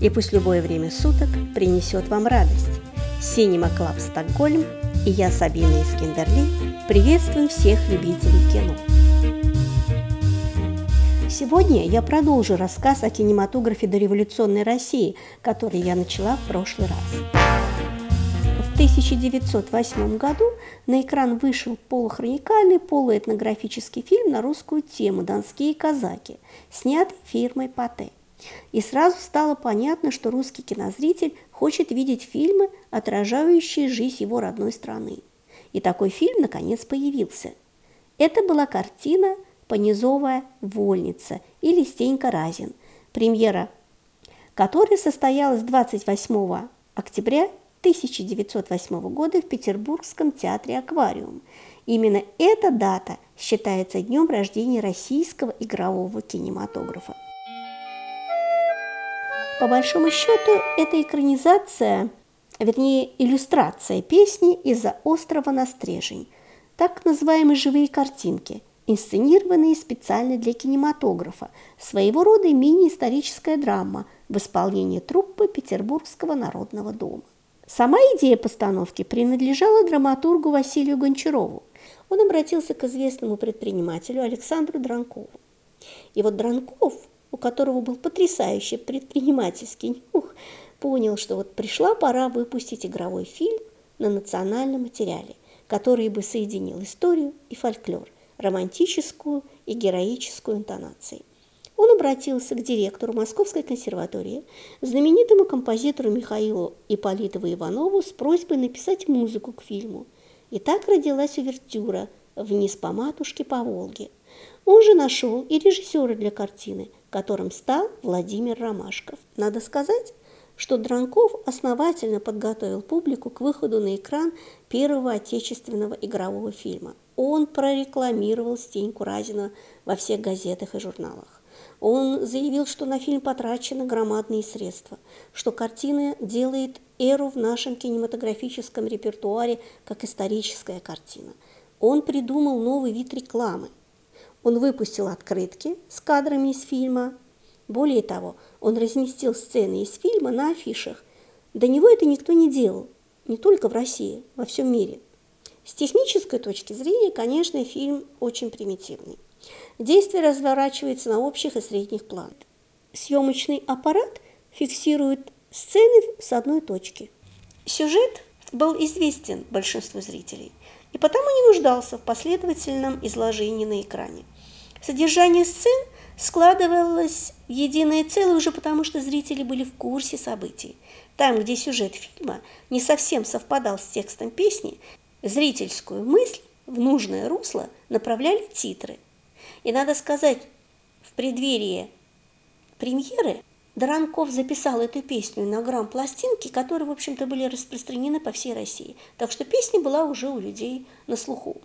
и пусть любое время суток принесет вам радость. Cinema Club Стокгольм и я, Сабина из Киндерли, приветствуем всех любителей кино. Сегодня я продолжу рассказ о кинематографе дореволюционной России, который я начала в прошлый раз. В 1908 году на экран вышел полухроникальный полуэтнографический фильм на русскую тему «Донские казаки», снятый фирмой Патэ. И сразу стало понятно, что русский кинозритель хочет видеть фильмы, отражающие жизнь его родной страны. И такой фильм, наконец, появился. Это была картина «Понизовая вольница» или «Стенька Разин», премьера которой состоялась 28 октября 1908 года в Петербургском театре «Аквариум». Именно эта дата считается днем рождения российского игрового кинематографа. По большому счету, это экранизация, вернее, иллюстрация песни из-за острова на Стрежень, так называемые живые картинки, инсценированные специально для кинематографа, своего рода мини-историческая драма в исполнении труппы Петербургского народного дома. Сама идея постановки принадлежала драматургу Василию Гончарову. Он обратился к известному предпринимателю Александру Дранкову. И вот Дранков – у которого был потрясающий предпринимательский нюх, понял, что вот пришла пора выпустить игровой фильм на национальном материале, который бы соединил историю и фольклор, романтическую и героическую интонации. Он обратился к директору Московской консерватории, знаменитому композитору Михаилу Ипполитову Иванову с просьбой написать музыку к фильму. И так родилась увертюра «Вниз по матушке по Волге». Он же нашел и режиссера для картины – которым стал Владимир Ромашков. Надо сказать, что Дранков основательно подготовил публику к выходу на экран первого отечественного игрового фильма. Он прорекламировал Стеньку Разина во всех газетах и журналах. Он заявил, что на фильм потрачены громадные средства, что картина делает эру в нашем кинематографическом репертуаре как историческая картина. Он придумал новый вид рекламы – он выпустил открытки с кадрами из фильма. Более того, он разместил сцены из фильма на афишах. До него это никто не делал, не только в России, во всем мире. С технической точки зрения, конечно, фильм очень примитивный. Действие разворачивается на общих и средних планах. Съемочный аппарат фиксирует сцены с одной точки. Сюжет был известен большинству зрителей и потому не нуждался в последовательном изложении на экране. Содержание сцен складывалось в единое целое уже потому, что зрители были в курсе событий. Там, где сюжет фильма не совсем совпадал с текстом песни, зрительскую мысль в нужное русло направляли титры. И надо сказать, в преддверии премьеры Доранков записал эту песню на грамм-пластинки, которые, в общем-то, были распространены по всей России. Так что песня была уже у людей на слуху.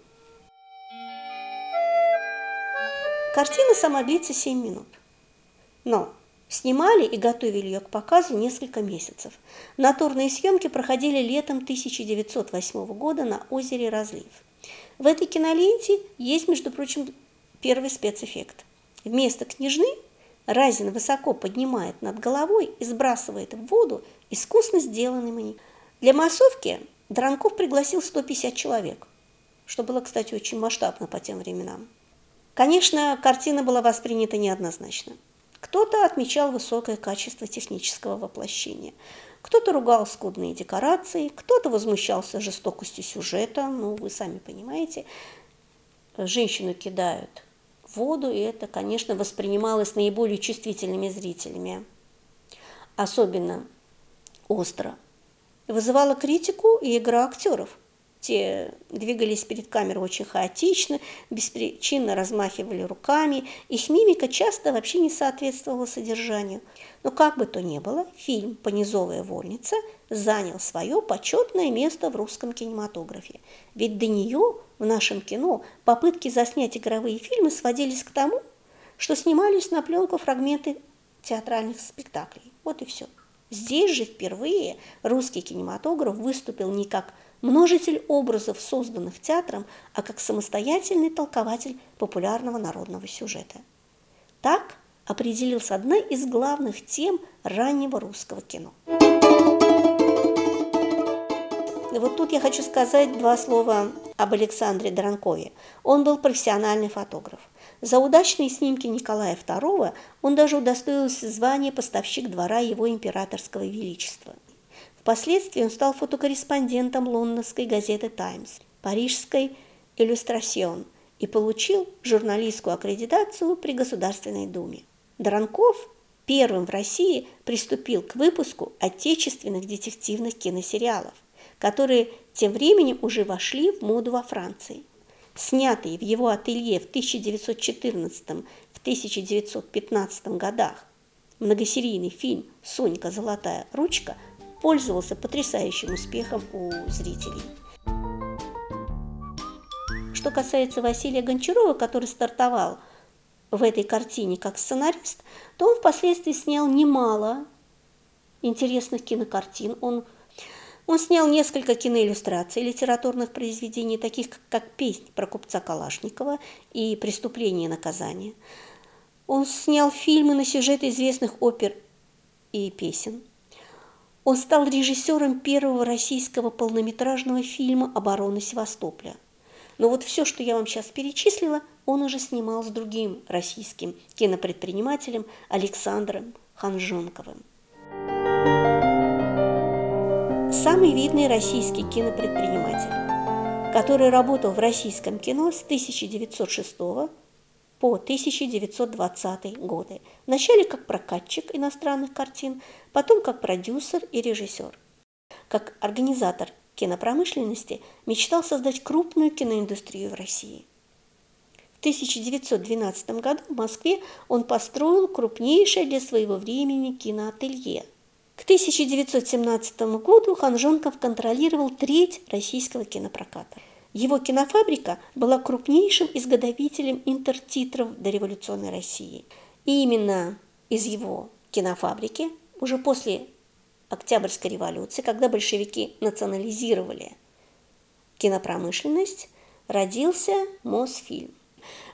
Картина сама длится 7 минут. Но снимали и готовили ее к показу несколько месяцев. Натурные съемки проходили летом 1908 года на озере Разлив. В этой киноленте есть, между прочим, первый спецэффект. Вместо княжны Разин высоко поднимает над головой и сбрасывает в воду искусно сделанный маник. Для массовки Дранков пригласил 150 человек, что было, кстати, очень масштабно по тем временам. Конечно, картина была воспринята неоднозначно. Кто-то отмечал высокое качество технического воплощения, кто-то ругал скудные декорации, кто-то возмущался жестокостью сюжета, ну, вы сами понимаете, женщину кидают воду, и это, конечно, воспринималось наиболее чувствительными зрителями. Особенно остро. Вызывала критику и игра актеров. Те двигались перед камерой очень хаотично, беспричинно размахивали руками, их мимика часто вообще не соответствовала содержанию. Но как бы то ни было, фильм «Понизовая вольница» занял свое почетное место в русском кинематографе. Ведь до нее в нашем кино попытки заснять игровые фильмы сводились к тому, что снимались на пленку фрагменты театральных спектаклей. Вот и все. Здесь же впервые русский кинематограф выступил не как множитель образов, созданных театром, а как самостоятельный толкователь популярного народного сюжета. Так определил с одной из главных тем раннего русского кино. Вот тут я хочу сказать два слова об Александре Дранкове. Он был профессиональный фотограф. За удачные снимки Николая II он даже удостоился звания поставщик двора его императорского величества. Впоследствии он стал фотокорреспондентом лондонской газеты «Таймс», парижской «Иллюстрасьон» и получил журналистскую аккредитацию при Государственной Думе. Дранков первым в России приступил к выпуску отечественных детективных киносериалов которые тем временем уже вошли в моду во Франции. Снятый в его ателье в 1914-1915 годах многосерийный фильм «Сонька. Золотая ручка» пользовался потрясающим успехом у зрителей. Что касается Василия Гончарова, который стартовал в этой картине как сценарист, то он впоследствии снял немало интересных кинокартин. Он он снял несколько киноиллюстраций литературных произведений, таких как «Песнь про купца Калашникова» и «Преступление и наказание». Он снял фильмы на сюжеты известных опер и песен. Он стал режиссером первого российского полнометражного фильма «Оборона Севастополя». Но вот все, что я вам сейчас перечислила, он уже снимал с другим российским кинопредпринимателем Александром Ханжонковым самый видный российский кинопредприниматель, который работал в российском кино с 1906 по 1920 годы. Вначале как прокатчик иностранных картин, потом как продюсер и режиссер. Как организатор кинопромышленности мечтал создать крупную киноиндустрию в России. В 1912 году в Москве он построил крупнейшее для своего времени киноателье – к 1917 году Ханжонков контролировал треть российского кинопроката. Его кинофабрика была крупнейшим изготовителем интертитров дореволюционной России. И именно из его кинофабрики уже после Октябрьской революции, когда большевики национализировали кинопромышленность, родился Мосфильм.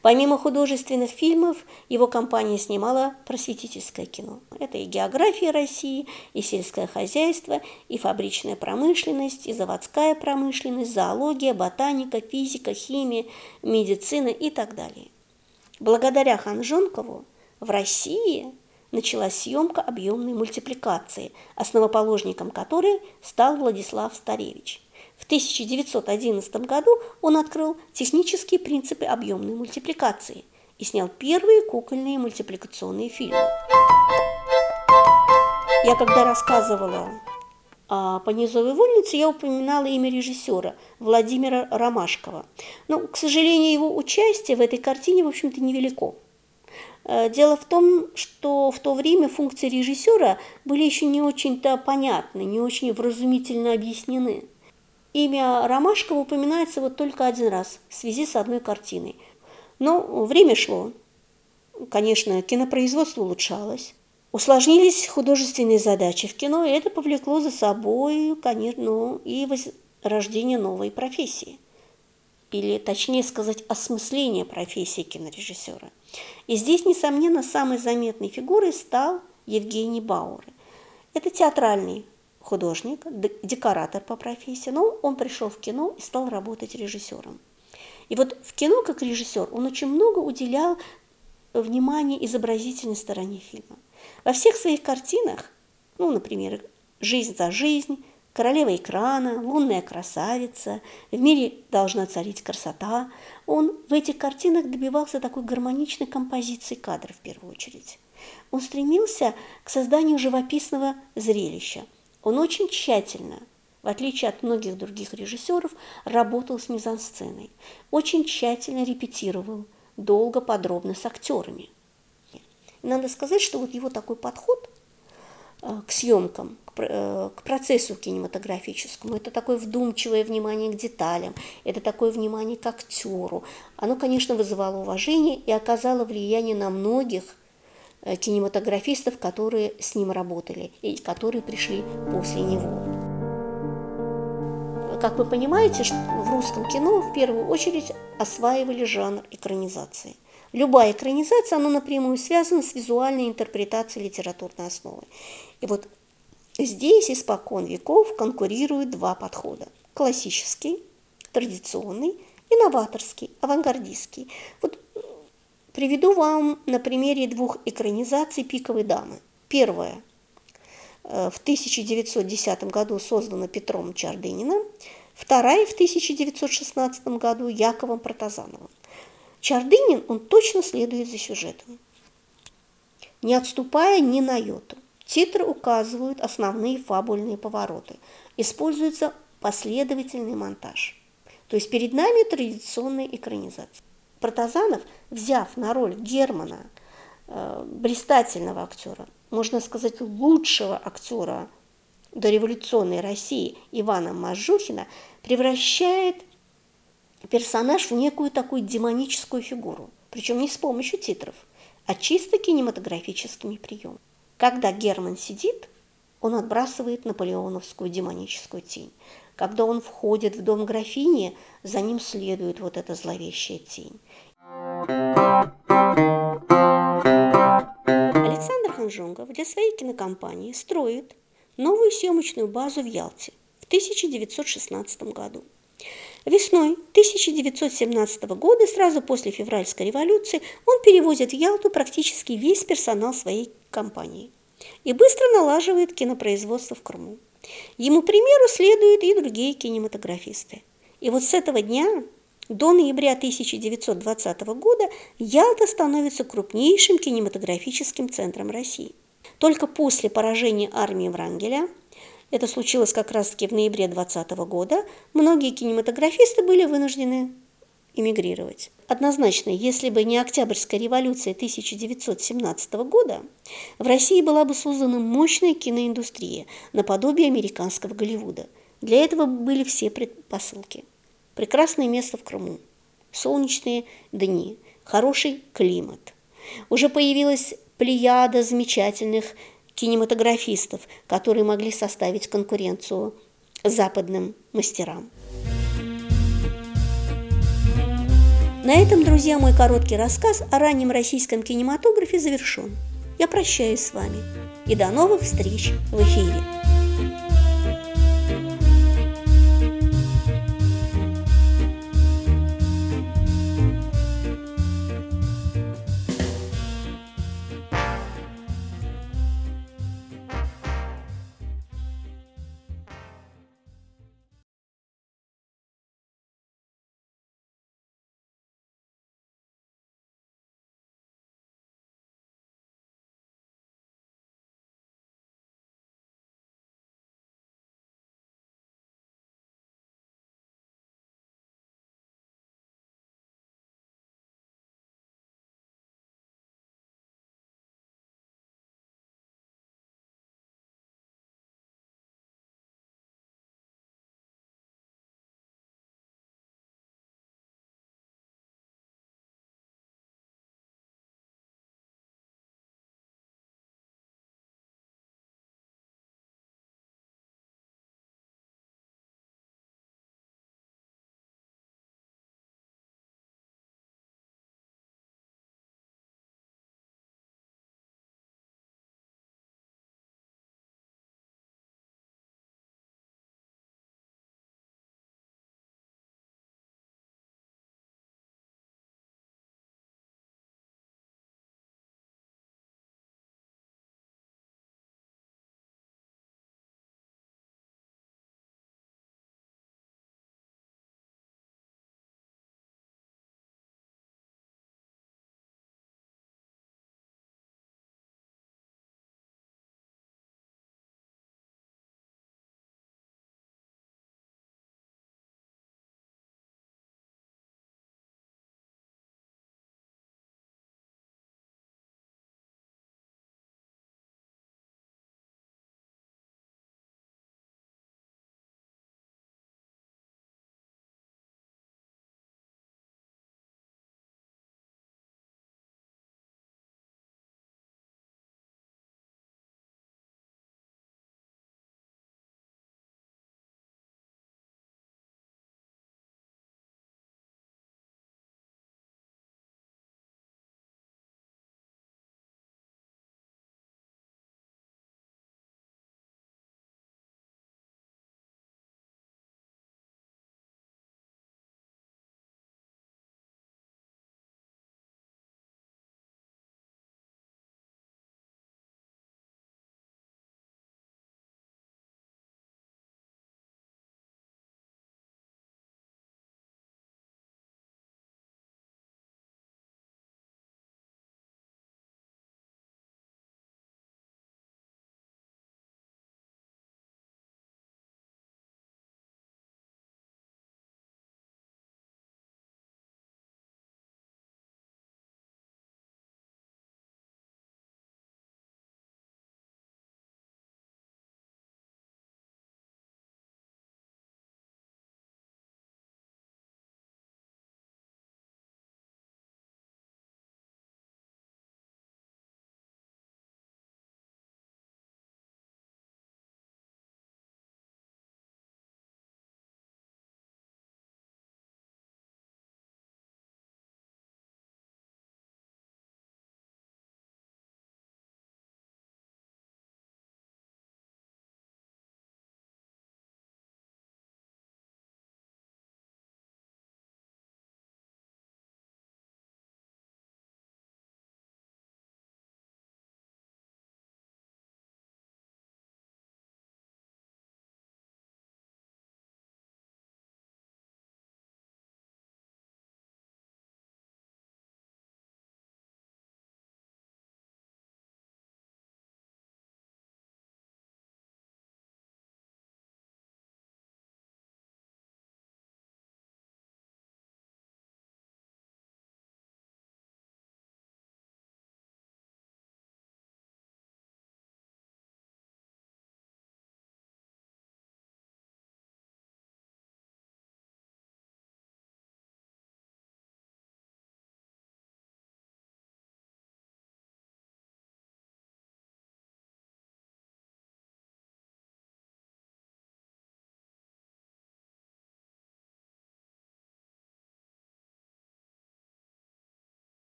Помимо художественных фильмов, его компания снимала просветительское кино. Это и география России, и сельское хозяйство, и фабричная промышленность, и заводская промышленность, зоология, ботаника, физика, химия, медицина и так далее. Благодаря Ханжонкову в России началась съемка объемной мультипликации, основоположником которой стал Владислав Старевич – в 1911 году он открыл технические принципы объемной мультипликации и снял первые кукольные мультипликационные фильмы. Я когда рассказывала о Понизовой вольнице, я упоминала имя режиссера Владимира Ромашкова. Но, к сожалению, его участие в этой картине, в общем-то, невелико. Э, дело в том, что в то время функции режиссера были еще не очень-то понятны, не очень вразумительно объяснены. Имя Ромашкова упоминается вот только один раз в связи с одной картиной. Но время шло. Конечно, кинопроизводство улучшалось. Усложнились художественные задачи в кино, и это повлекло за собой, конечно, ну, и рождение новой профессии. Или, точнее сказать, осмысление профессии кинорежиссера. И здесь, несомненно, самой заметной фигурой стал Евгений Бауэр. Это театральный художник, декоратор по профессии, но он пришел в кино и стал работать режиссером. И вот в кино как режиссер он очень много уделял внимания изобразительной стороне фильма. Во всех своих картинах, ну, например, «Жизнь за жизнь», «Королева экрана», «Лунная красавица», «В мире должна царить красота», он в этих картинах добивался такой гармоничной композиции кадров в первую очередь. Он стремился к созданию живописного зрелища – он очень тщательно, в отличие от многих других режиссеров, работал с мизансценой, очень тщательно репетировал, долго, подробно с актерами. Надо сказать, что вот его такой подход э, к съемкам, э, к процессу кинематографическому. Это такое вдумчивое внимание к деталям, это такое внимание к актеру. Оно, конечно, вызывало уважение и оказало влияние на многих кинематографистов, которые с ним работали и которые пришли после него. Как вы понимаете, в русском кино в первую очередь осваивали жанр экранизации. Любая экранизация, она напрямую связана с визуальной интерпретацией литературной основы. И вот здесь испокон веков конкурируют два подхода. Классический, традиционный и новаторский, авангардистский. Вот приведу вам на примере двух экранизаций «Пиковой дамы». Первая э, в 1910 году создана Петром Чардыниным, вторая в 1916 году Яковом Протазановым. Чардынин, он точно следует за сюжетом, не отступая ни на йоту. Титры указывают основные фабульные повороты. Используется последовательный монтаж. То есть перед нами традиционная экранизация. Протазанов, взяв на роль Германа, э, блистательного актера, можно сказать, лучшего актера дореволюционной России Ивана Мажухина, превращает персонаж в некую такую демоническую фигуру, причем не с помощью титров, а чисто кинематографическими приемами. Когда Герман сидит, он отбрасывает наполеоновскую демоническую тень. Когда он входит в дом графини, за ним следует вот эта зловещая тень. Александр Ханжонгов для своей кинокомпании строит новую съемочную базу в Ялте в 1916 году. Весной 1917 года, сразу после февральской революции, он перевозит в Ялту практически весь персонал своей компании и быстро налаживает кинопроизводство в Крыму. Ему примеру следуют и другие кинематографисты. И вот с этого дня до ноября 1920 года Ялта становится крупнейшим кинематографическим центром России. Только после поражения армии Врангеля это случилось как раз-таки в ноябре 2020 года, многие кинематографисты были вынуждены эмигрировать. Однозначно, если бы не Октябрьская революция 1917 года, в России была бы создана мощная киноиндустрия, наподобие американского Голливуда. Для этого были все предпосылки. Прекрасное место в Крыму, солнечные дни, хороший климат. Уже появилась плеяда замечательных кинематографистов, которые могли составить конкуренцию западным мастерам. На этом, друзья, мой короткий рассказ о раннем российском кинематографе завершен. Я прощаюсь с вами и до новых встреч в эфире.